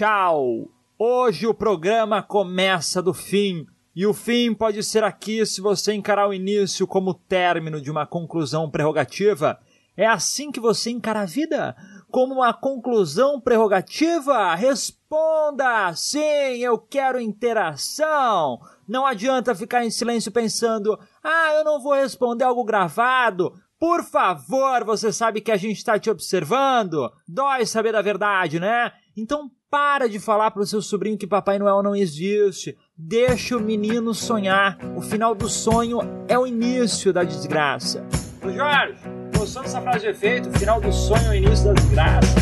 Tchau! Hoje o programa começa do fim. E o fim pode ser aqui se você encarar o início como término de uma conclusão prerrogativa. É assim que você encara a vida? Como uma conclusão prerrogativa? Responda! Sim, eu quero interação! Não adianta ficar em silêncio pensando, ah, eu não vou responder algo gravado. Por favor, você sabe que a gente está te observando. Dói saber a verdade, né? Então para de falar pro seu sobrinho que Papai Noel não existe. Deixa o menino sonhar. O final do sonho é o início da desgraça. Ô Jorge, gostou dessa frase de efeito? O final do sonho é o início da desgraça.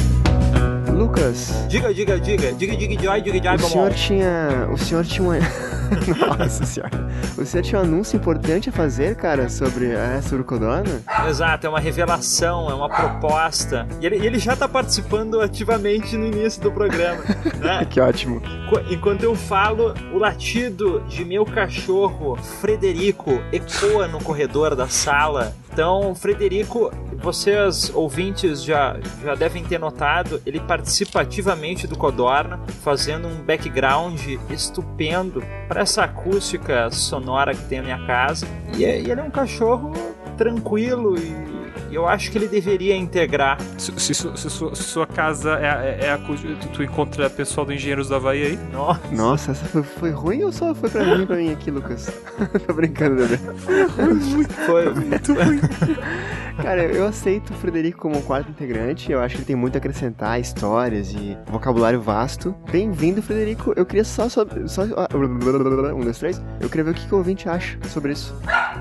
Lucas. Diga, diga, diga. Diga, diga, joy, diga, joy, O senhor tinha. O senhor tinha uma. Nossa senhora. O senhor tinha um anúncio importante a fazer, cara, sobre, é, sobre o Codorna? Exato, é uma revelação, é uma proposta. E ele, ele já tá participando ativamente no início do programa, né? que ótimo. Enquanto eu falo, o latido de meu cachorro, Frederico, ecoa no corredor da sala. Então, Frederico, vocês ouvintes já, já devem ter notado, ele participa ativamente do Codorna, fazendo um background estupendo para essa acústica sonora que tem a minha casa. E, e ele é um cachorro tranquilo e eu acho que ele deveria integrar. Se, se, se, se sua, sua, casa é, é, é a tu, tu encontra pessoal do Engenheiros do Havaí aí? Nossa, Nossa essa foi, foi ruim ou só foi pra mim pra mim aqui, Lucas? Tô brincando, bebê. Foi muito, foi muito ruim. Cara, eu aceito o Frederico como um quarto integrante. Eu acho que ele tem muito a acrescentar, histórias e vocabulário vasto. Bem-vindo, Frederico. Eu queria só, só, só. Um, dois, três. Eu queria ver o que, que o ouvinte acha sobre isso.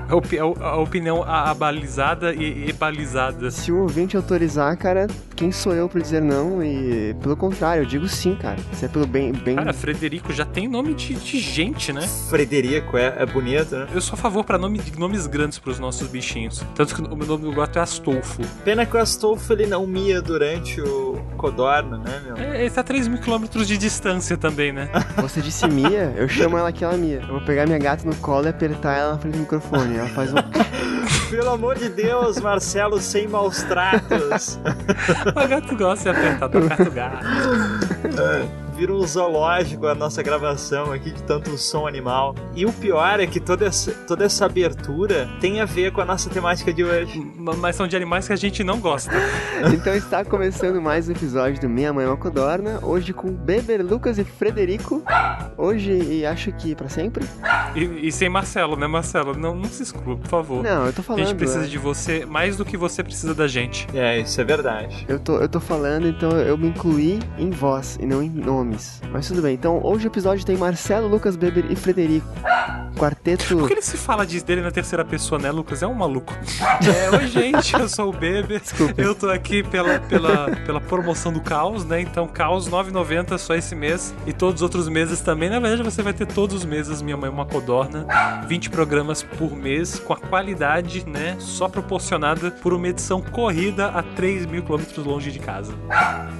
A, opi a opinião abalizada e Se o ouvinte autorizar, cara, quem sou eu pra dizer não? E pelo contrário, eu digo sim, cara. Se é pelo bem. bem... Cara, Frederico já tem nome de, de gente, né? Frederico é, é bonito, né? Eu sou a favor pra nome, nomes grandes pros nossos bichinhos. Tanto que o meu nome do gato é Astolfo. Pena que o Astolfo ele não mia durante o Codorna, né, meu? É, ele tá a 3 mil quilômetros de distância também, né? Você disse Mia? Eu chamo ela que ela Mia. Eu vou pegar minha gata no colo e apertar ela na frente do microfone. Ela faz um. Pelo amor de Deus, Marcelo, sem maus tratos. o gato gosta de apertar, tocar o gato. É vira um zoológico a nossa gravação aqui de tanto som animal. E o pior é que toda essa, toda essa abertura tem a ver com a nossa temática de hoje. Mas são de animais que a gente não gosta. então está começando mais um episódio do Minha Mãe é uma Codorna, hoje com Beber, Lucas e Frederico. Hoje e acho que para sempre. E, e, sem Marcelo, né, Marcelo? Não, não se exclua, por favor. Não, eu tô falando. A gente precisa é. de você mais do que você precisa da gente. É, isso é verdade. Eu tô, eu tô falando, então eu me incluí em voz e não em nome nomes. Mas tudo bem, então hoje o episódio tem Marcelo, Lucas Beber e Frederico. Quarteto. Por que ele se fala disso dele na terceira pessoa, né, Lucas? É um maluco. É, oi, gente, eu sou o Beber. Desculpa. Eu tô aqui pela, pela, pela promoção do Caos, né? Então, Caos 9,90 só esse mês. E todos os outros meses também. Na verdade, você vai ter todos os meses Minha Mãe é uma Codorna. 20 programas por mês, com a qualidade, né? Só proporcionada por uma edição corrida a 3 mil quilômetros longe de casa.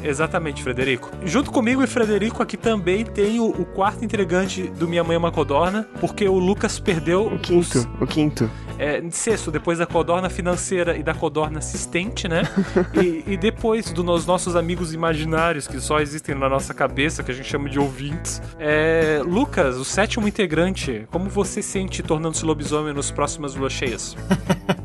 Exatamente, Frederico. Junto comigo e Frederico aqui também tem o, o quarto integrante do Minha Mãe é uma Codorna, porque o Lucas perdeu. O quinto, os... o quinto. É, sexto, depois da codorna financeira e da codorna assistente, né? e, e, depois dos nossos amigos imaginários que só existem na nossa cabeça, que a gente chama de ouvintes. É, Lucas, o sétimo integrante, como você sente tornando-se lobisomem nos próximas luas cheias?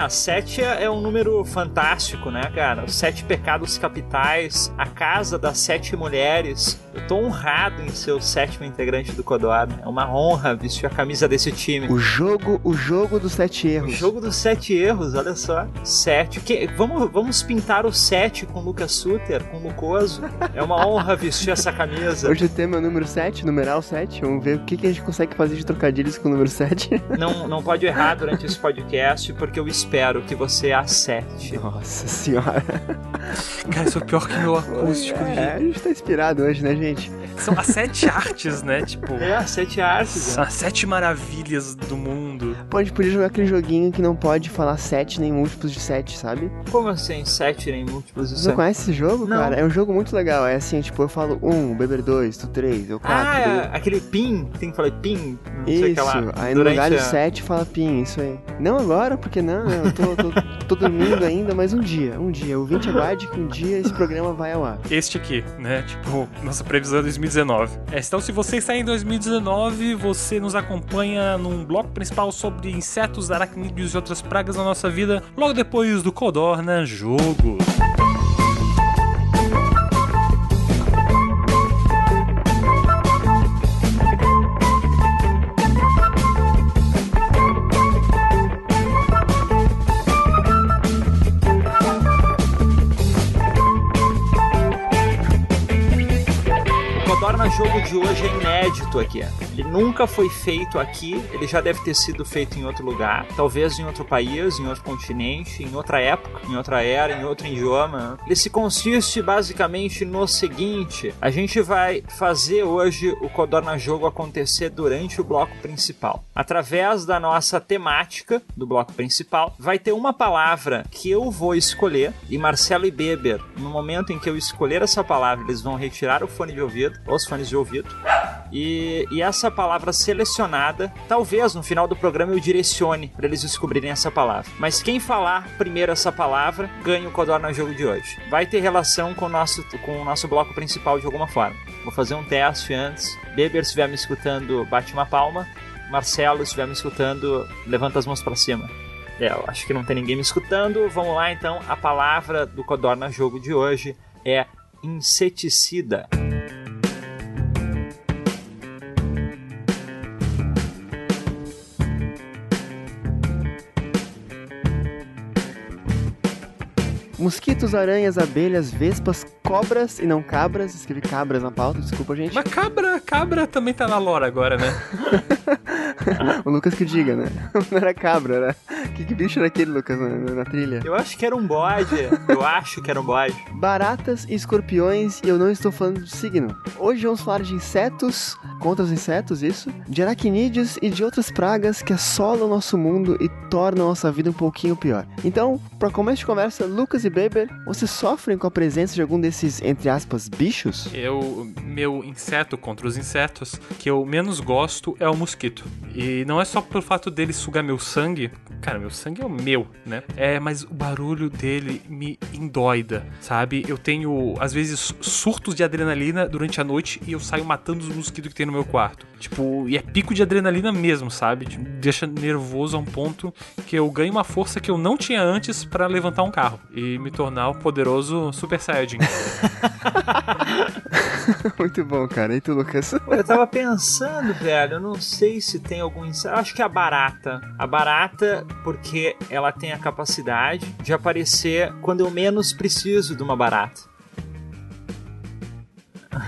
A sete é um número fantástico, né, cara? Os sete pecados capitais, a casa das sete mulheres. Eu tô honrado em ser o sétimo integrante do Codorna. É uma honra vestir a camisa desse time. O jogo, o jogo dos sete erros. O jogo dos sete erros, olha só. Sete. Que, vamos, vamos pintar o sete com Lucas Suter, com Lucoso. É uma honra vestir essa camisa. Hoje o tema é o número sete, numeral sete. Vamos ver o que, que a gente consegue fazer de trocadilhos com o número sete. Não, não pode errar durante esse podcast, porque eu espero espero que você acerte. Nossa senhora. Cara, isso é pior que meu acústico. É, a gente tá inspirado hoje, né, gente? São as sete artes, né? Tipo. É, as sete artes. São as sete maravilhas do mundo. Pô, a gente podia jogar aquele joguinho que não pode falar sete nem múltiplos de sete, sabe? Como assim, sete nem múltiplos de Você não sete? conhece esse jogo, Não. cara? É um jogo muito legal. É assim, tipo, eu falo um, o Beber dois, tu três, eu quatro. Ah, daí- é, aquele pin, tem que falar pin, não sei o Isso, que lá. aí no lugar de a- 7 fala PIN, isso aí. Não agora, porque não, eu tô, tô, tô dormindo ainda, mas um dia, um dia. O 20 aguarde que um dia esse programa vai ao ar. Este aqui, né? Tipo, nossa previsão é 2019. É, então, se você está em 2019, você nos acompanha num bloco principal sobre insetos, aracnídeos e outras pragas na nossa vida, logo depois do Codorna Jogo. Jogo de hoje é inédito aqui. Ele nunca foi feito aqui, ele já deve ter sido feito em outro lugar, talvez em outro país, em outro continente, em outra época, em outra era, em outro idioma. Ele se consiste basicamente no seguinte: a gente vai fazer hoje o Codorna Jogo acontecer durante o bloco principal. Através da nossa temática do bloco principal, vai ter uma palavra que eu vou escolher e Marcelo e Beber, no momento em que eu escolher essa palavra, eles vão retirar o fone de ouvido, os fones de ouvido, e, e essa palavra selecionada, talvez no final do programa eu direcione para eles descobrirem essa palavra. Mas quem falar primeiro essa palavra ganha o Codorna Jogo de hoje. Vai ter relação com o nosso, com o nosso bloco principal de alguma forma. Vou fazer um teste antes. Beber, se estiver me escutando, bate uma palma. Marcelo, se estiver me escutando, levanta as mãos para cima. É, eu acho que não tem ninguém me escutando. Vamos lá então. A palavra do Codorna Jogo de hoje é inseticida. Mosquitos, aranhas, abelhas, vespas, cobras e não cabras. Escrevi cabras na pauta, desculpa, gente. Mas cabra, cabra também tá na lore agora, né? O Lucas que diga, né? Não era cabra, era. Que, que bicho era aquele, Lucas, na, na- trilha? Eu acho que era um bode. Eu acho que era um bode. Baratas e escorpiões, e eu não estou falando do signo. Hoje vamos falar de insetos, contra os insetos, isso, de aracnídeos e de outras pragas que assolam o nosso mundo e tornam a nossa vida um pouquinho pior. Então, para começo de conversa, Lucas e Beber, vocês sofrem com a presença de algum desses, entre aspas, bichos? Eu, meu inseto contra os insetos que eu menos gosto é o mosquito. E não é só pelo fato dele sugar meu sangue. Cara, meu sangue é o meu, né? É, mas o barulho dele me endoida, sabe? Eu tenho, às vezes, surtos de adrenalina durante a noite e eu saio matando os mosquitos que tem no meu quarto. Tipo, e é pico de adrenalina mesmo, sabe? Tipo, deixa nervoso a um ponto que eu ganho uma força que eu não tinha antes pra levantar um carro e me tornar o poderoso Super Saiyajin. Muito bom, cara. E tu, Lucas? Eu tava pensando, velho, eu não sei se tem algum inseto. Acho que é a barata. A barata, porque ela tem a capacidade de aparecer quando eu menos preciso de uma barata.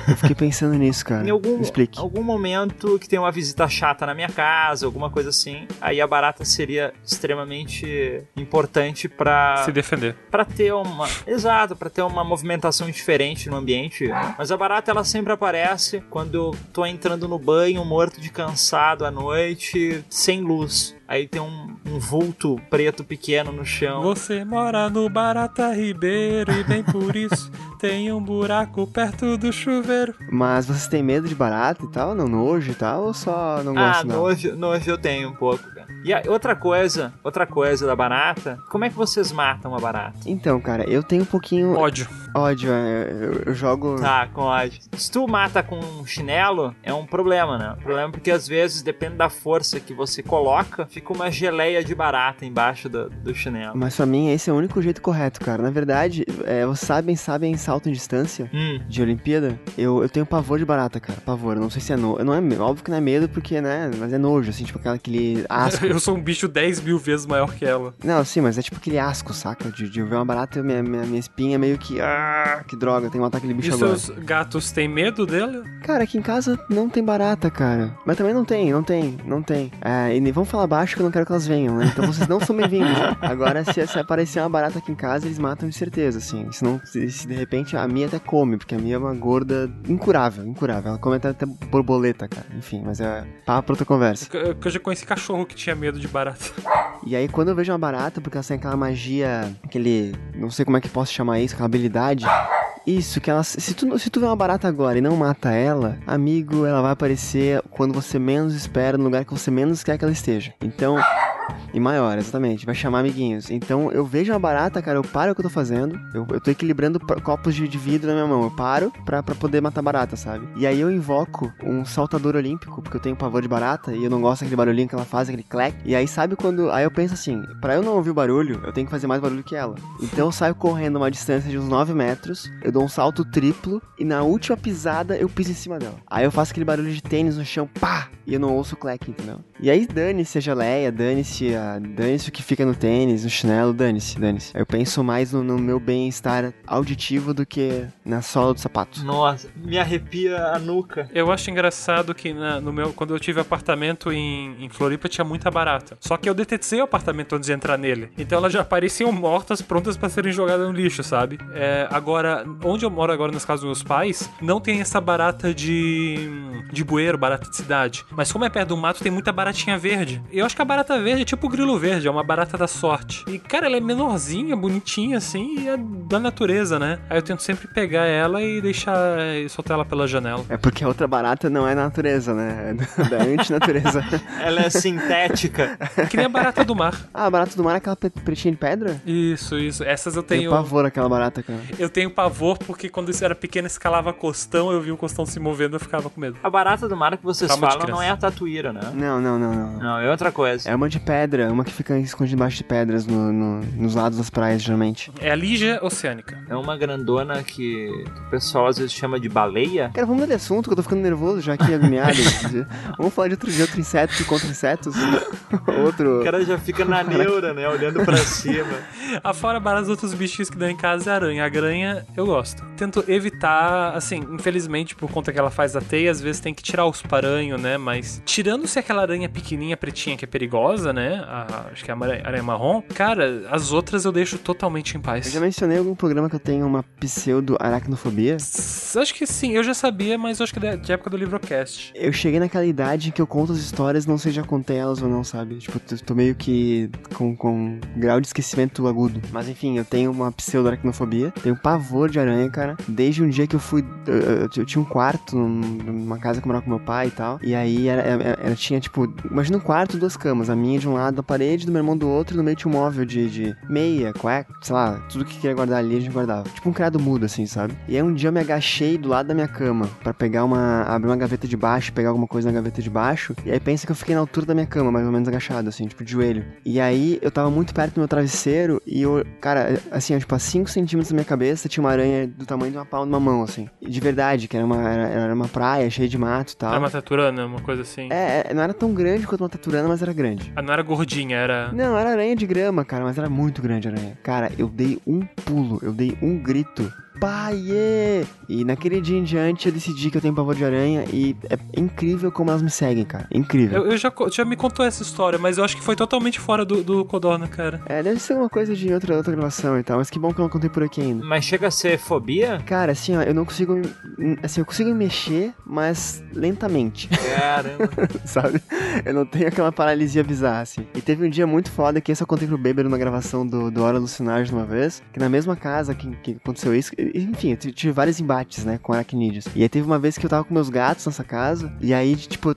Eu fiquei pensando nisso, cara. Em algum, Me explique. algum momento que tem uma visita chata na minha casa, alguma coisa assim, aí a barata seria extremamente importante pra. Se defender. Pra ter uma. Exato, pra ter uma movimentação diferente no ambiente. Mas a barata ela sempre aparece quando eu tô entrando no banho, morto de cansado à noite, sem luz. Aí tem um, um vulto preto pequeno no chão. Você mora no Barata Ribeiro e bem por isso tem um buraco perto do chuveiro. Mas vocês têm medo de barata e tal? Não nojo e tal? Ou só não Ah, gostam, não? nojo, nojo eu tenho um pouco, cara. E a, outra coisa, outra coisa da barata, como é que vocês matam a barata? Então, cara, eu tenho um pouquinho Ódio. ódio. é, Eu, eu jogo. Tá, com ódio. Se tu mata com um chinelo, é um problema, né? Um problema porque às vezes, depende da força que você coloca, fica uma geleia de barata embaixo do, do chinelo. Mas pra mim esse é o único jeito correto, cara. Na verdade, é, vocês sabem, sabem salto em distância Hum. de Olimpíada? Eu, eu tenho pavor de barata, cara. Pavor. Eu não sei se é nojo. Não é óbvio que não é medo, porque, né? Mas é nojo, assim, tipo aquela, aquele asco. Eu sou um bicho 10 mil vezes maior que ela. não, sim, mas é tipo aquele asco, saca? De, de eu ver uma barata, minha, minha, minha espinha meio que. ah, que droga, tem que matar aquele bicho E agora. seus gatos têm medo dele? Cara, aqui em casa não tem barata, cara. Mas também não tem, não tem, não tem. É, e nem vamos falar baixo que eu não quero que elas venham, né? Então vocês não são bem-vindos. Agora, se, se aparecer uma barata aqui em casa, eles matam de certeza, assim. Senão, se, se de repente a minha até come, porque a minha é uma gorda incurável, incurável. Ela come até, até borboleta, cara. Enfim, mas é papo pra outra conversa. Eu, eu já conheci cachorro que tinha medo de barata. E aí, quando eu vejo uma barata, porque ela tem aquela magia, aquele. Não sei como é que posso chamar isso, aquela habilidade. Isso, que ela. Se tu, se tu vê uma barata agora e não mata ela, amigo, ela vai aparecer quando você menos espera, no lugar que você menos quer que ela esteja. Então. E maior, exatamente. Vai chamar amiguinhos. Então eu vejo uma barata, cara, eu paro o que eu tô fazendo. Eu, eu tô equilibrando copos de, de vidro na minha mão. Eu paro pra, pra poder matar barata, sabe? E aí eu invoco um saltador olímpico, porque eu tenho pavor de barata e eu não gosto daquele barulhinho que ela faz, aquele clack. E aí sabe quando. Aí eu penso assim, pra eu não ouvir o barulho, eu tenho que fazer mais barulho que ela. Então eu saio correndo uma distância de uns 9 metros, eu dou um salto triplo e na última pisada eu piso em cima dela. Aí eu faço aquele barulho de tênis no chão, pá! E eu não ouço o clack, entendeu? E aí dane-se a geleia, dane-se a. Dane-se o que fica no tênis, no chinelo, dane-se, dane-se. Eu penso mais no, no meu bem-estar auditivo do que na sola do sapato. Nossa, me arrepia a nuca. Eu acho engraçado que na- no meu, quando eu tive apartamento em, em Floripa tinha muita barata. Só que eu detetei o apartamento antes de entrar nele. Então elas já apareciam mortas, prontas pra serem jogadas no lixo, sabe? É, agora, onde eu moro agora nas casas dos meus pais, não tem essa barata de de bueiro, barata de cidade. Mas como é perto do mato, tem muita baratinha verde. Eu acho que a barata verde é tipo o grilo verde, é uma barata da sorte. E cara, ela é menorzinha, bonitinha assim, e é da natureza, né? Aí eu tento sempre pegar ela e deixar e soltar ela pela janela. É porque a outra barata não é natureza, né? É da antinatureza. Ela é sintética. Que nem a barata do mar. ah, a barata do mar é aquela pretinha de pedra? Isso, isso. Essas eu Tenho tenho. pavor aquela barata, cara. Eu tenho pavor porque quando isso era pequeno, escalava costão, eu vi o costão se movendo, eu ficava com medo. A barata do mar que vocês Calma falam não é a tatuíra, né? Não, não, não, não. Não, é outra coisa. É uma de pedra, uma que fica escondida embaixo de pedras no, no- nos lados das praias, geralmente. É a Lígia Oceânica. É uma grandona que, que o pessoal às vezes chama de baleia. Cara, vamos mudar de assunto, que eu tô ficando nervoso já aqui, agoniado. vamos falar de outro, de outro inseto contra insetos. outro... O cara já fica na neura, né? Olhando pra cima. Afora baratos outros bichinhos que dão em casa é a aranha. A aranha eu gosto. Tento evitar, assim, infelizmente, por conta que ela faz a teia, às vezes tem que tirar os paranhos, né? Mas tirando-se aquela aranha pequenininha, pretinha, que é perigosa, né? A- acho que é a aranha marrom. Cara, as outras eu deixo totalmente em Eu paz. já mencionei algum programa que eu tenho uma pseudo-aracnofobia. Acho que sim, eu já sabia, mas eu acho que é de época do Livrocast. Eu cheguei naquela idade em que eu conto as histórias, não sei se já contei elas ou não, sabe? Tipo, eu tô meio que com, com grau de esquecimento agudo. Mas enfim, eu tenho uma pseudo-aracnofobia. Tenho pavor de aranha, cara. Desde um dia que eu fui. Eu, eu- eu tinha um quarto num- numa casa que eu morava com meu pai e tal. E aí era, era- era- tinha, tipo, imagina um quarto, duas camas. A minha de um lado da parede, do meu irmão do outro, e no meio tinha um móvel de, de meia, cueca, sei lá, tudo que queria guardar ali a gente guardava. Tipo um criado mudo, assim, sabe? E aí um dia eu me agachei do lado da minha cama pra pegar uma. abrir uma gaveta de baixo, pegar alguma coisa na gaveta de baixo. E aí pensa que eu fiquei na altura da minha cama, mais ou menos agachado, assim, tipo de joelho. E aí eu tava muito perto do meu travesseiro e eu, cara, assim, tipo, a 5 centímetros da minha cabeça tinha uma aranha do tamanho de uma palma de uma mão, assim. De verdade, que era uma, era, era uma praia cheia de mato e tal. Era uma taturana, uma coisa assim. É, é, não era tão grande quanto uma taturana, mas era grande. Ah, não era gordinha, era. Não, era aranha de grama, cara, mas era muito grande a aranha. Cara, eu dei um pulo, eu dei um grito. Pai! E naquele dia em diante eu decidi que eu tenho pavor de aranha e é incrível como elas me seguem, cara. Incrível. Eu, eu já, já me contou essa história, mas eu acho que foi totalmente fora do, do Codorna, cara. É, deve ser uma coisa de outra, outra gravação e tal, mas que bom que eu não contei por aqui ainda. Mas chega a ser fobia? Cara, assim, ó, eu não consigo. me- Assim, eu consigo me mexer, mas lentamente, Caramba. sabe? Eu não tenho aquela paralisia bizarra, assim. E teve um dia muito foda que esse eu contei pro Beber numa gravação do, do Hora Alucinagem uma vez, que na mesma casa que, que aconteceu isso, enfim, eu tive- vários embates, né, com aracnídeos. E aí teve uma vez que eu tava com meus gatos nessa casa, e aí, tipo,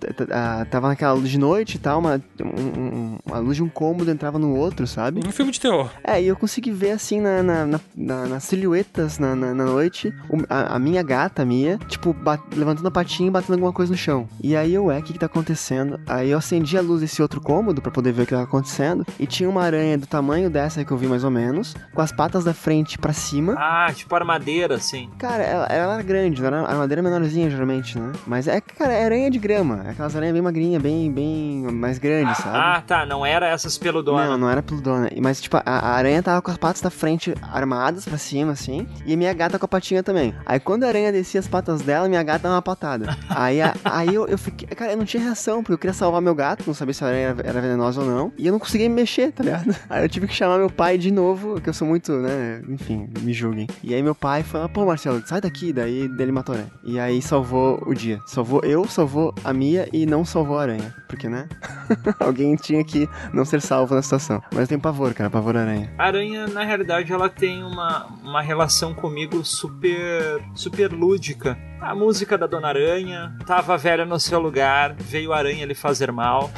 tava naquela luz de noite e tal, uma, um- um- uma luz de um cômodo entrava no outro, sabe? Um filme de terror. É, e eu consegui ver assim na, na, na- na- nas silhuetas na, na, na noite, a, a minha gata, a Mia, tipo, ba- levantando a patinha e batendo alguma coisa no chão. E aí eu, é, o que que tá acontecendo? Aí eu acendi a luz desse outro cômodo pra poder ver o que tava acontecendo, e tinha uma aranha do tamanho dessa que eu vi mais ou menos, com as patas da frente pra cima. Ah, tipo armadeira, assim. Cara, ela, ela era grande, era a armadeira menorzinha, geralmente, né? Mas é, cara, é aranha de grama. É aquelas aranhas bem magrinhas, bem, bem mais grandes, sabe? Ah, tá. Não era essas peludonas. Não, não era peludona. Mas, tipo, a, a aranha tava com as patas da frente armadas pra cima, assim. E a minha gata com a patinha também. Aí quando a aranha descia as patas dela, minha gata dava uma patada. aí a- aí eu, eu fiquei. Cara, eu não tinha reação, porque eu queria salvar meu gato, não sabia se a aranha era, era venenosa ou não. E eu não conseguia me mexer, tá ligado? Aí eu tive que chamar meu pai de novo, que eu sou muito, né? Enfim, me julguem. E aí meu pai falou: pô, Marcelo, sai daqui. Daí dele matou a aranha. E aí salvou o dia. Salvou eu, salvou a Mia e não salvou a aranha. Porque, né? Alguém tinha que não ser salvo na situação. Mas eu tenho pavor, cara, pavor aranha. A aranha, na realidade, ela tem uma, uma relação comigo super, super lúdica. A música da Dona Aranha, tava velha no seu lugar, veio a aranha lhe fazer mal,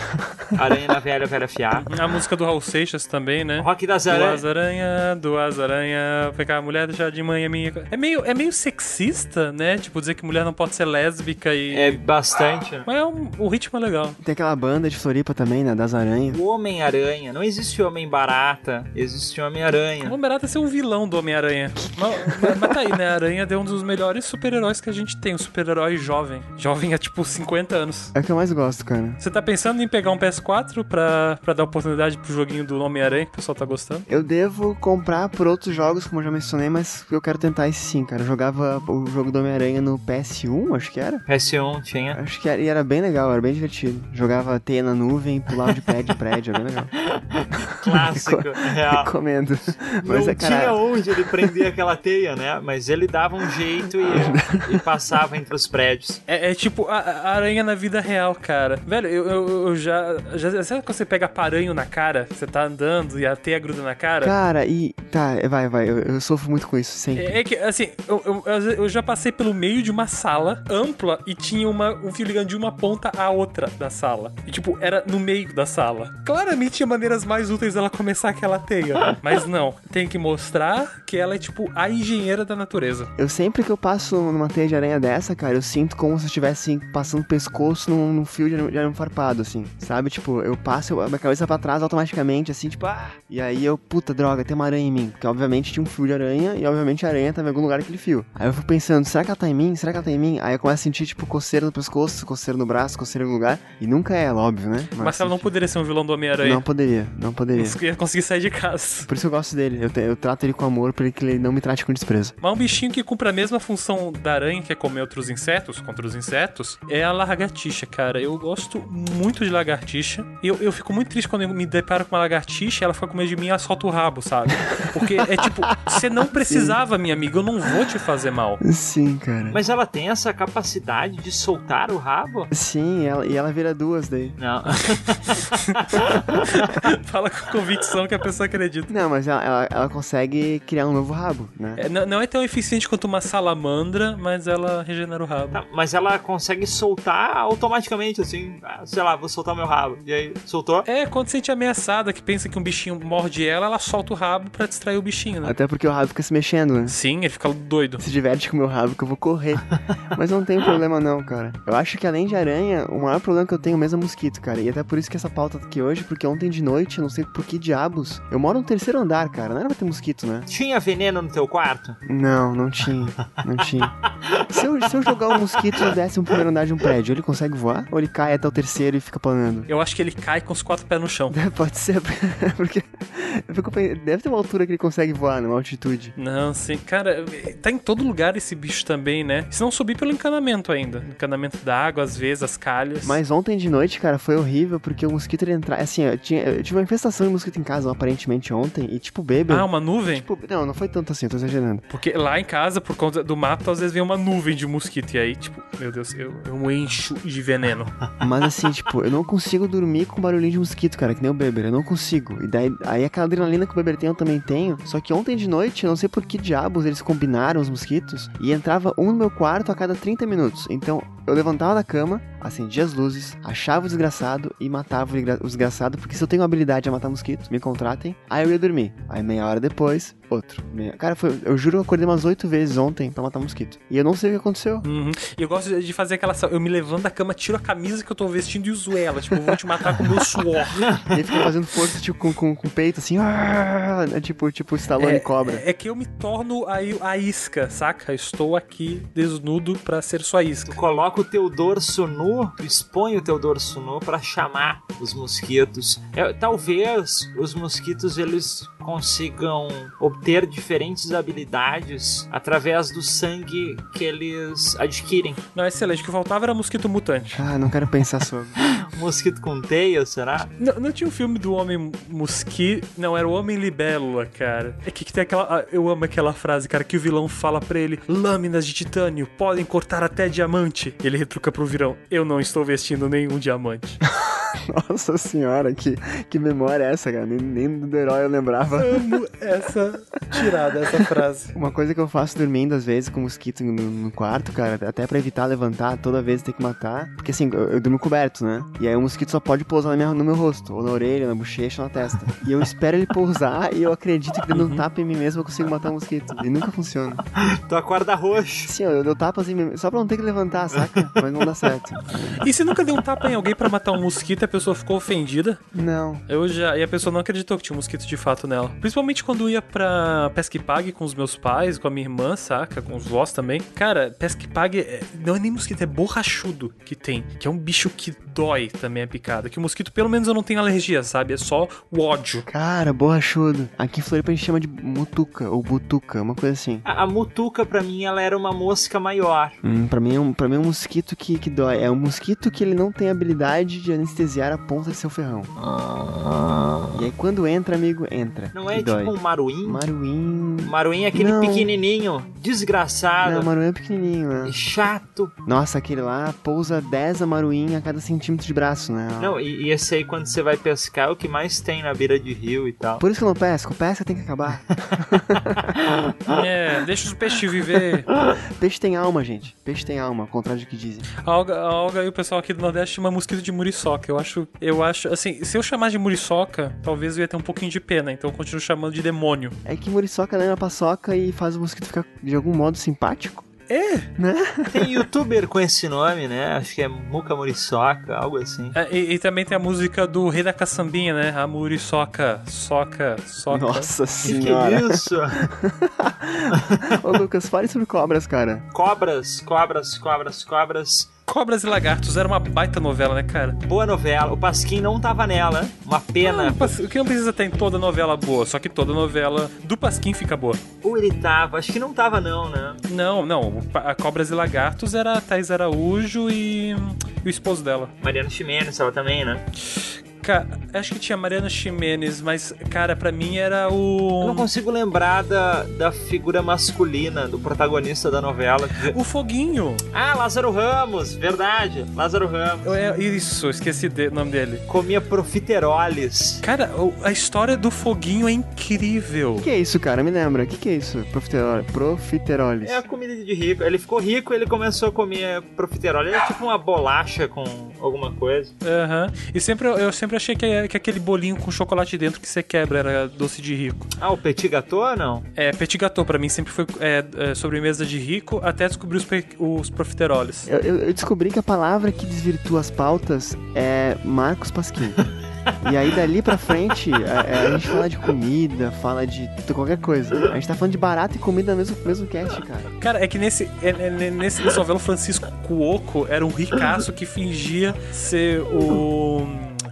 aranha na velha, velha fiar. A música do Raul Seixas também, né? Rock das Duas aranhas. aranha, duas aranha, pegar a mulher já de manhã minha. É meio, é meio sexista, né? Tipo, dizer que mulher não pode ser lésbica e. É bastante. Mas é um- o ritmo é legal. Tem aquela banda de Floripa também, né? Das aranhas. O Homem-Aranha, não existe Homem-Barata, existe O Homem-Aranha. Homem Barata é ser um vilão do Homem-Aranha. mas, mas- tá aí, né? A Aranha é um dos melhores super-heróis que a gente tem. Um super-herói jovem. Jovem é tipo 50 anos. É o que eu mais gosto, cara. Você tá pensando em pegar um PS4 pra, pra dar oportunidade pro joguinho do Homem-Aranha que o pessoal tá gostando? Eu devo comprar por outros jogos, como eu já mencionei, mas eu quero tentar esse sim, cara. Eu jogava o jogo do Homem-Aranha no PS1, acho que era. PS1 tinha. Acho que era, e era bem legal, era bem divertido. Jogava teia na nuvem, pulava de prédio em prédio, era bem legal. Clássico, real. Recomendo. Mas não é, cara, tinha onde ele prender aquela teia, né? Mas ele dava um jeito e, e passava entre os prédios. É, é tipo a, a aranha na vida real, cara. Velho, eu, eu, eu já, já. Sabe quando você pega paranho na cara? Você tá andando e a teia gruda na cara? Cara, e. Tá, vai, vai. Eu, eu sofro muito com isso, sempre. É, é que, assim, eu, eu, eu já passei pelo meio de uma sala ampla e tinha uma, um fio ligando de uma ponta à outra da sala. E, tipo, era no meio da sala. Claramente tinha maneiras mais úteis dela começar aquela teia. mas não, tem que mostrar que ela é, tipo, a engenheira da natureza. Eu sempre que eu passo numa teia de aranha dessa, cara, eu sinto como se eu estivesse passando o pescoço num, num fio de arame farpado, assim. Sabe? Tipo, eu passo eu- a minha cabeça pra trás automaticamente, assim, tipo, ah! E aí eu, puta droga, tem uma aranha em mim. Porque obviamente tinha um fio de aranha e obviamente a aranha tava em algum lugar daquele fio. Aí eu fico pensando, será que ela tá em mim? Será que ela tá em mim? Aí eu começo a sentir, tipo, coceira no pescoço, coceira no braço, coceira em algum lugar. E nunca é ela, óbvio, né? Mas ela não poderia ser um vilão do Homem-Aranha. Não poderia, não poderia. Não ia conseguir sair de casa. Por isso eu gosto dele. Eu, te- eu trato ele com amor pra que ele não me trate com desprezo. Mas um bichinho que cumpre a mesma função da aranha, que é comer outros insetos, contra os insetos, é a lagartixa, cara. Eu gosto muito de lagartixa. E eu, eu fico muito triste quando eu me deparo com uma lagartixa e ela fica com medo de mim e ela solta o rabo, sabe? Porque é tipo, você não precisava, minha amiga, eu não vou te fazer mal. Sim, cara. Mas ela tem essa capacidade de soltar o rabo? Sim, ela, e ela vira duas daí. Não. Fala com convicção que a pessoa acredita. Não, mas ela, ela, ela consegue criar um novo rabo, né? É, não, não é tão eficiente quanto uma salamandra, mas ela regenera o rabo. Tá, Mas ela consegue soltar automaticamente, assim. ah, Sei lá, vou soltar meu rabo. E aí, soltou? É, quando sente ameaçada, que pensa que um bichinho morde ela, ela solta o rabo pra distrair o bichinho, né? Até porque o rabo fica se mexendo, né? Sim, ele fica doido. Se diverte com o meu rabo que eu vou correr. Mas não tem problema não, cara. Eu acho que além de aranha, o maior problema que eu tenho mesmo é mosquito, cara. E até por isso que essa pauta tá aqui hoje, porque ontem de noite, não sei por que diabos, eu moro no terceiro andar, cara. Não era pra ter mosquito, né? Tinha veneno no teu quarto? Não, não tinha. Não tinha. Se eu, se eu jogar um mosquito no décimo primeiro andar de um prédio, ele consegue voar? Ou ele cai até o terceiro e fica planando? Eu acho que ele cai com os quatro pés no chão. Pode ser, porque eu fico pensando, deve ter uma altura que ele consegue voar, numa altitude. Não, sim. Cara, tá em todo lugar esse bicho também, né? Se não subir pelo encanamento ainda. Encanamento da água, às vezes, as calhas. Mas ontem de noite, cara, foi horrível, porque o mosquito ele entrar. Assim, eu, tinha, eu tive uma infestação de mosquito em casa, aparentemente, ontem, e tipo, bebê. Ah, uma nuvem? Tipo, não, não foi tanto assim, eu tô exagerando. Porque lá em casa, por conta do mato, às vezes vem uma nuvem de mosquito. E aí, tipo, meu Deus, eu, eu me encho de veneno. Mas assim, tipo, eu não consigo dormir com barulhinho de mosquito, cara, que nem o Beber, eu não consigo. E daí, aí aquela adrenalina que o Beber tem, eu também tenho. Só que ontem de noite, eu não sei por que eles combinaram os mosquitos, e entrava um no meu quarto a cada 30 minutos. Então, eu levantava da cama, acendia as luzes, achava o desgraçado e matava o desgraçado, porque se eu tenho habilidade a matar mosquitos, me contratem. Aí eu ia dormir. Aí meia hora depois, outro. Meia... Cara, foi, eu juro que eu acordei umas oito vezes ontem pra matar mosquito. E eu não sei o que aconteceu. Uhum. E eu gosto de fazer aquela. Eu me levanto da cama, tiro a camisa que eu tô vestindo e uso ela. Tipo, eu vou te matar com o meu suor. e aí fica fazendo força, tipo, com, com, com o peito, assim. É tipo, tipo Stallone é, cobra. É, é que eu me torno a, a isca, saca? Estou aqui desnudo pra ser sua isca. Tu coloca o teu dorso nu, tu expõe o teu dorso nu pra chamar os mosquitos. É, talvez os mosquitos eles consigam obter diferentes habilidades através do sangue que eles adquirem. Não, excelente. O que faltava era mosquito mutante. Ah, não quero pensar sobre. mosquito com teia, será? Não, não tinha um filme do homem mosquito. Não, era o homem libélula, cara. É que, que tem aquela. Ah, eu amo aquela frase, cara, que o vilão fala pra ele: lâminas de titânio podem cortar até diamante. E ele retruca pro virão: eu não estou vestindo nenhum diamante. Nossa senhora, que, que memória é essa, cara? Nem, nem do herói eu lembrava. Amo essa tirada, essa frase. Uma coisa que eu faço dormindo, às vezes, com mosquito no, no quarto, cara, até pra evitar levantar toda vez ter que matar. Porque assim, eu, eu durmo coberto, né? E aí o mosquito só pode pousar minha, no meu rosto, ou na orelha, na bochecha, ou na testa. E eu espero ele pousar e eu acredito que dando um tapa em mim mesmo eu consigo matar o um mosquito. E nunca funciona. tu acorda roxo. Sim, eu dou tapas em mim, só pra não ter que levantar, saca? Mas não dá certo. E você nunca deu um tapa em alguém para matar um mosquito e a pessoa ficou ofendida? Não. Eu já. E a pessoa não acreditou que tinha um mosquito de fato nela. Principalmente quando ia pra pesca e pague com os meus pais, com a minha irmã, saca? Com os vós também. Cara, pesca e pague é... não é nem mosquito, é borrachudo que tem. Que é um bicho que dói também a picada. Que o mosquito, pelo menos, eu não tenho alergia, sabe? É só o ódio. Cara, borrachudo. Aqui em Floripa a gente chama de mutuca ou butuca, uma coisa assim. A, a mutuca, pra mim, ela era uma mosca maior. Hum, pra, mim é um, pra mim é um mosquito que, que dói. É um mosquito que ele não tem habilidade de anestesiar a ponta de seu ferrão. Ah. E aí quando entra, amigo, entra. Não é tipo um maruim? Maruim. Maruim é aquele não. pequenininho, desgraçado. Não, maruim é pequenininho, né? Chato. Nossa, aquele lá pousa 10 maruim a cada centímetro de braço, né? Não, e, e esse aí quando você vai pescar é o que mais tem na beira de rio e tal. Por isso que eu não pesco. Pesca tem que acabar. é, deixa os peixes viver. Peixe tem alma, gente. Peixe tem alma, ao contrário do que dizem. A alga, a alga e o pessoal aqui do Nordeste chama mosquito de muriçoca. Eu acho, eu acho, assim, se eu chamar de muriçoca, talvez eu ia ter um pouquinho de pena, então eu continuo chamando de demônio. É que muriçoca lembra paçoca e faz o mosquito ficar de algum modo simpático. É, né? Tem youtuber com esse nome, né? Acho que é Muca Muriçoca, algo assim. É, e, e, também tem a música do Rei da Caçambinha, né? A Muriçoca, soca, soca. Nossa senhora. Que, que é isso? Ô Lucas, fale sobre cobras, cara. Cobras, cobras, cobras, cobras. Cobras e Lagartos era uma baita novela, né, cara? Boa novela. O Pasquim não tava nela. Uma pena. Não, o que não precisa ter em toda novela boa, só que toda novela do Pasquim fica boa. Ou ele tava, acho que não tava, não, né? Não, não. A Cobras e Lagartos era a Thais Araújo e, e o esposo dela. Mariano Ximenes tava também, né? Cara, acho que tinha Mariana Ximenes, mas, cara, para mim era o. Eu não consigo lembrar da, da figura masculina, do protagonista da novela. O Foguinho! Ah, Lázaro Ramos, verdade. Lázaro Ramos. É, isso, esqueci o nome dele. Comia profiteroles. Cara, a história do Foguinho é incrível. O que é isso, cara? Me lembra. O que, que é isso? Profiterole. Profiteroles. É a comida de rico. Ele ficou rico ele começou a comer profiterole. É tipo uma bolacha com alguma coisa. Aham. Uhum. E sempre eu sempre achei que, que aquele bolinho com chocolate dentro que você quebra era doce de rico. Ah, o petit gâteau ou não? É, petit gâteau pra mim sempre foi é, é, sobremesa de rico até descobrir os, os profiteroles. Eu, eu, descobri que a palavra que desvirtua as pautas é Marcos Pasquim. E aí, dali pra frente, a, a, gente fala de comida, fala de, qualquer coisa. A gente tá falando de barato e comida no mesmo, mesmo cast, cara. Cara, é que nesse, é, é, nesse, novela, Francisco Cuoco era um ricaço que fingia ser o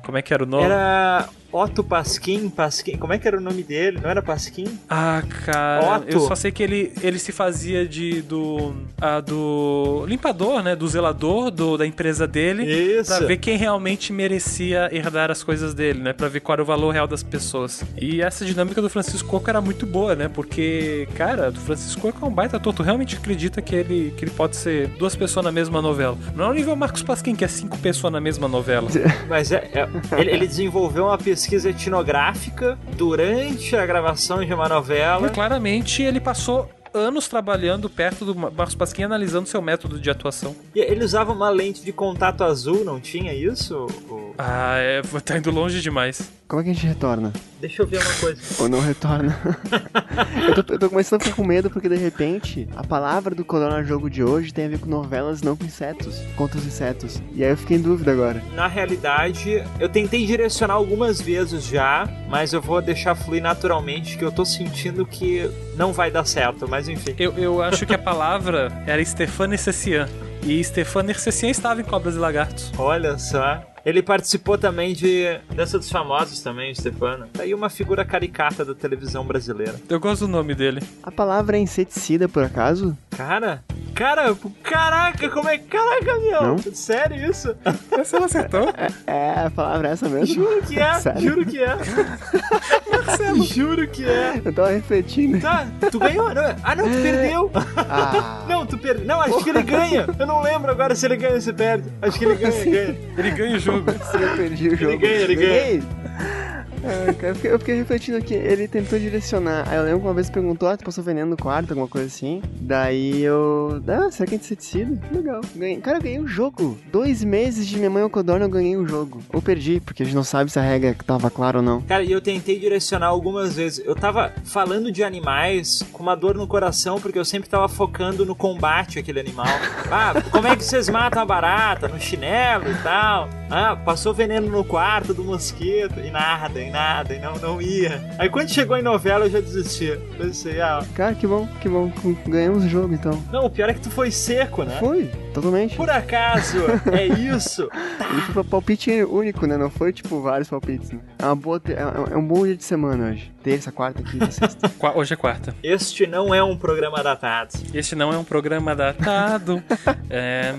como é que era o nome? Era Otto Pasquim, Pasquim, como é que era o nome dele? Não era Pasquim? Ah, cara, Otto. eu só sei que ele, ele se fazia de do ah, do limpador, né, do zelador do, da empresa dele, Isso. para ver quem realmente merecia herdar as coisas dele, né, para ver qual era o valor real das pessoas. E essa dinâmica do Francisco Coco era muito boa, né? Porque, cara, do Francisco Coco é um baita ator, tu realmente acredita que ele que ele pode ser duas pessoas na mesma novela. Não é o nível Marcos Pasquim que é cinco pessoas na mesma novela. Mas é, é ele, ele desenvolveu uma pesquisa pesquisa etnográfica durante a gravação de uma novela. E claramente ele passou anos trabalhando perto do Marcos Pasquim analisando seu método de atuação. E ele usava uma lente de contato azul, não tinha isso? Ou... Ah, é, tá indo longe demais. Como é que a gente retorna? Deixa eu ver uma coisa. Ou não retorna? eu, tô, eu, tô, começando a ficar com medo porque de repente a palavra do Corona Jogo de hoje tem a ver com novelas, não com insetos, contra os insetos. E aí eu fiquei em dúvida agora. Na realidade, eu tentei direcionar algumas vezes já, mas eu vou deixar fluir naturalmente que eu tô sentindo que não vai dar certo, mas enfim. Eu, eu acho que a palavra era Stefano Cessian. E Stefano Cessian estava em Cobras e Lagartos. Olha só. Ele participou também de Dança dos Famosos também, o Stefano. Tá aí uma figura caricata da televisão brasileira. Eu gosto do nome dele. A palavra é inseticida, por acaso? Cara, cara, caraca, como é... Caraca, meu! Não? Sério isso? Você não acertou? É, é, a palavra é essa mesmo? Juro que é, Sério? juro que é. Marcelo. Juro que é. Eu tava refletindo. Tá, tu ganhou? Não. Ah, não, tu perdeu. Ah. Não, tu perdeu. Não, acho que ele ganha. Eu não lembro agora se ele ganha ou se perde. Acho que ele ganha, assim? ganha. Ele ganha o jogo jogo. eu perdi o jogo. Ele ganha, ele ganha. É, cara, eu, fiquei, refletindo aqui, ele tentou direcionar. Aí eu lembro que uma vez perguntou, ah, tu passou veneno no quarto, alguma coisa assim. Daí eu. Ah, será que é inseticida? Legal. Ganhei. Cara, eu ganhei um jogo. Dois meses de minha mãe codorna eu ganhei o um jogo. Ou perdi, porque a gente não sabe se a regra tava clara ou não. Cara, e eu tentei direcionar algumas vezes. Eu tava falando de animais com uma dor no coração, porque eu sempre tava focando no combate aquele animal. Ah, como é que vocês matam a barata? No chinelo e tal. Ah, passou veneno no quarto do mosquito. E nada, e nada, e não, não ia. Aí quando chegou em novela eu já desisti. Pensei, ah. Cara, que bom, que bom. Ganhamos o jogo então. Não, o pior é que tu foi seco, né? Foi, totalmente. Por acaso, é isso? E foi palpite único, né? Não foi tipo vários palpites. Né? É, uma boa, é, é um bom dia de semana hoje. Terça, quarta, quinta, sexta. hoje é quarta. Este não é um programa datado. Este não é um programa datado. é.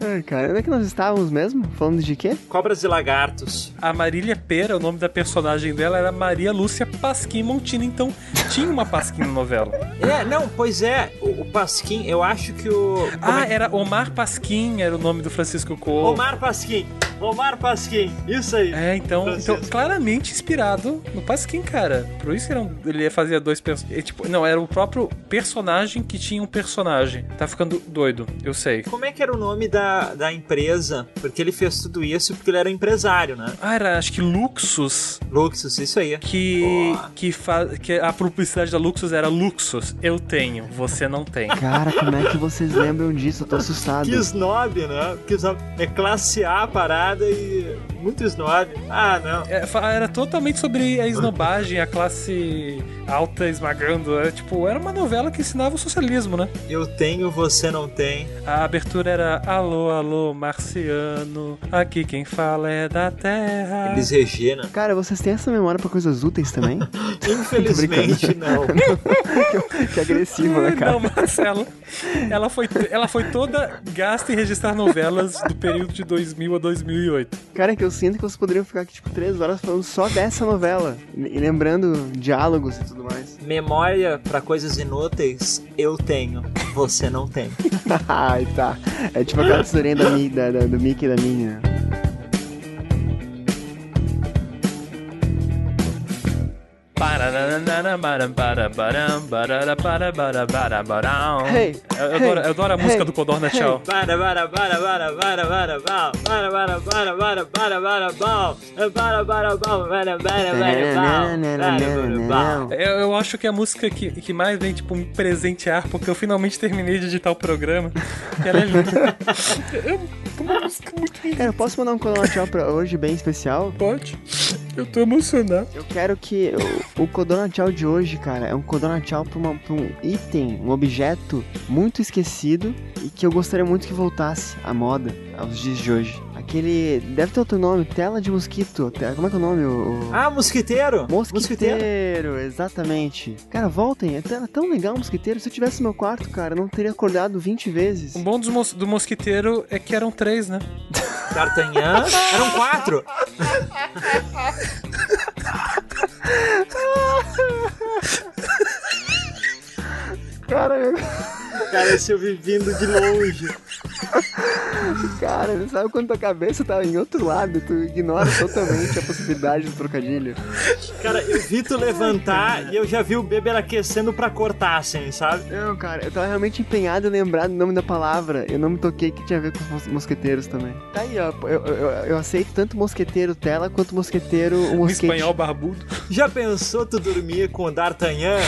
Ai, cara, onde é que nós estávamos mesmo? Falando de quê? Cobras e lagartos. A Marília Pera, o nome da personagem dela era Maria Lúcia Pasquim Montini, então tinha uma Pasquim na novela. É, não, pois é. O, o Pasquim, eu acho que o. Ah, é... era Omar Pasquim, era o nome do Francisco Coelho. Omar Pasquim. Omar Pasquim, isso aí. É, então, então claramente inspirado no Pasquim, cara. Por isso que ele fazia dois personagens. Tipo, não, era o próprio personagem que tinha um personagem. Tá ficando doido, eu sei. Como é que era o nome da, da empresa? Porque ele fez tudo isso porque ele era empresário, né? Ah, era acho que Luxus. Luxus, isso aí. Que, que, fa... que a publicidade da Luxus era Luxus. Eu tenho, você não tem. Cara, como é que vocês lembram disso? Eu tô assustado. Que snob, né? Que snob. É classe A parada e muito snob. Ah, não. É, era totalmente sobre a esnobagem, a classe alta esmagando. Era, tipo, era uma novela que ensinava o socialismo, né? Eu tenho, você não tem. A abertura era Alô, alô, marciano. Aqui quem fala é da Terra. Eles Regina. Cara, vocês têm essa memória pra coisas úteis também? Infelizmente, não. que, que agressivo, né, cara? Não, Marcelo. Ela foi, ela foi toda gasta em registrar novelas do período de 2000 a 2008. Cara, é que eu sinto que vocês poderiam ficar aqui, tipo, três horas falando só dessa novela. E lembrando diálogos e tudo mais. Memória para coisas inúteis, eu tenho. Você não tem. Ai, tá. É tipo aquela historinha da, da, da, do Mickey e da Minnie, né? Hey, eu, adoro, eu adoro a música do Codorna Tchau. Eu, eu acho que é a música que, que mais vem, tipo, me presentear, porque eu finalmente terminei de editar o programa. E ela é linda. É uma música muito linda. Cara, eu posso mandar um Codorna Tchau pra hoje bem especial? Pode. Eu tô emocionado. Eu quero que o, o Codorna Tchau de hoje, cara, é um Codorna Tchau pra, pra um item, um objeto muito esquecido e que eu gostaria muito que voltasse à moda aos dias de hoje. Aquele. Deve ter outro nome, tela de mosquito. Como é que é o nome? O, Ah, mosquiteiro! Mosquiteiro, mosquiteiro, exatamente. Cara, voltem. É tão legal o mosquiteiro. Se eu tivesse no meu quarto, cara, eu não teria acordado 20 vezes. O bom do, mos do mosquiteiro é que eram três, né? D'Artagnan? Eram quatro! Cara, Cara, esse eu vi vindo de longe. Cara, sabe quando tua cabeça tá em outro lado, tu ignora totalmente a possibilidade do trocadilho. Cara, eu vi tu levantar e eu já vi o Beber aquecendo pra cortar, assim, sabe? Não, cara, eu tava realmente empenhado em lembrar do nome da palavra. Eu não me toquei que tinha a ver com os mos- mosqueteiros também. Tá aí, ó. Eu, eu, eu aceito tanto mosqueteiro tela quanto mosqueteiro o Um mosquete. espanhol barbudo. Já pensou tu dormir com o D'Artagnan?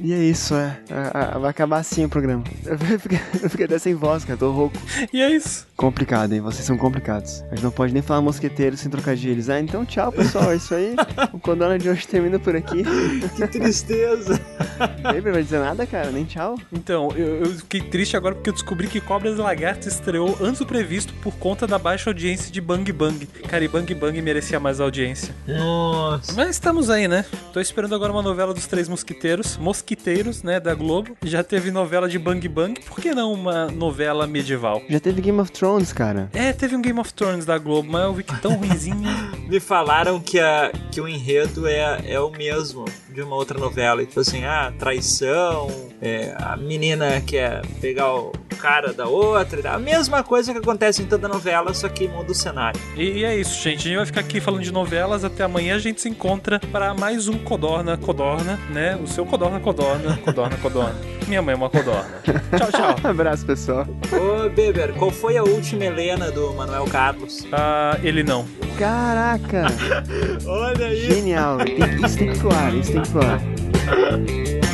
E é isso, é. Ah, ah, Vai acabar assim o programa. Eu fiquei, eu fiquei até sem voz, cara. Tô rouco. E é isso. Complicado, hein? Vocês são complicados. A gente não pode nem falar mosqueteiro sem trocadilhos. Ah, então tchau, pessoal. É isso aí. O Condona de hoje termina por aqui. Que tristeza. Baby, vai dizer nada, cara? Nem tchau. Então, eu, eu fiquei triste agora porque eu descobri que Cobras e Lagartos estreou antes do previsto por conta da baixa audiência de Bang Bang. Cara, e Bang Bang merecia mais audiência. Nossa. Mas estamos aí, né? Tô esperando agora uma novela dos Três Mosquiteiros, Mosquiteiros, né, da Globo. Já teve novela de Bang Bang, por que não uma novela medieval? Já teve Game of Thrones, cara. É, teve um Game of Thrones da Globo, mas eu vi que tão ruimzinho. Me falaram que, a, que o enredo é, é o mesmo de uma outra novela. Tipo assim, ah, traição, é, a menina quer pegar o cara da outra. e. A mesma coisa que acontece em toda novela, só que muda o cenário. E, e é isso, gente. A gente vai ficar aqui falando de novelas. Até amanhã a gente se encontra para mais um Codorna Codorna, né? O seu Codorna Codorna, Codorna Codorna. Minha mãe é uma Codorna. Tchau, tchau. Abraço, pessoal. Ô, Beber, qual foi a última Helena do Manuel Carlos? Ah, ele não. Caraca! Olha aí. Genial. Tem- Isso tem que pro ar, isso tem que pro ar.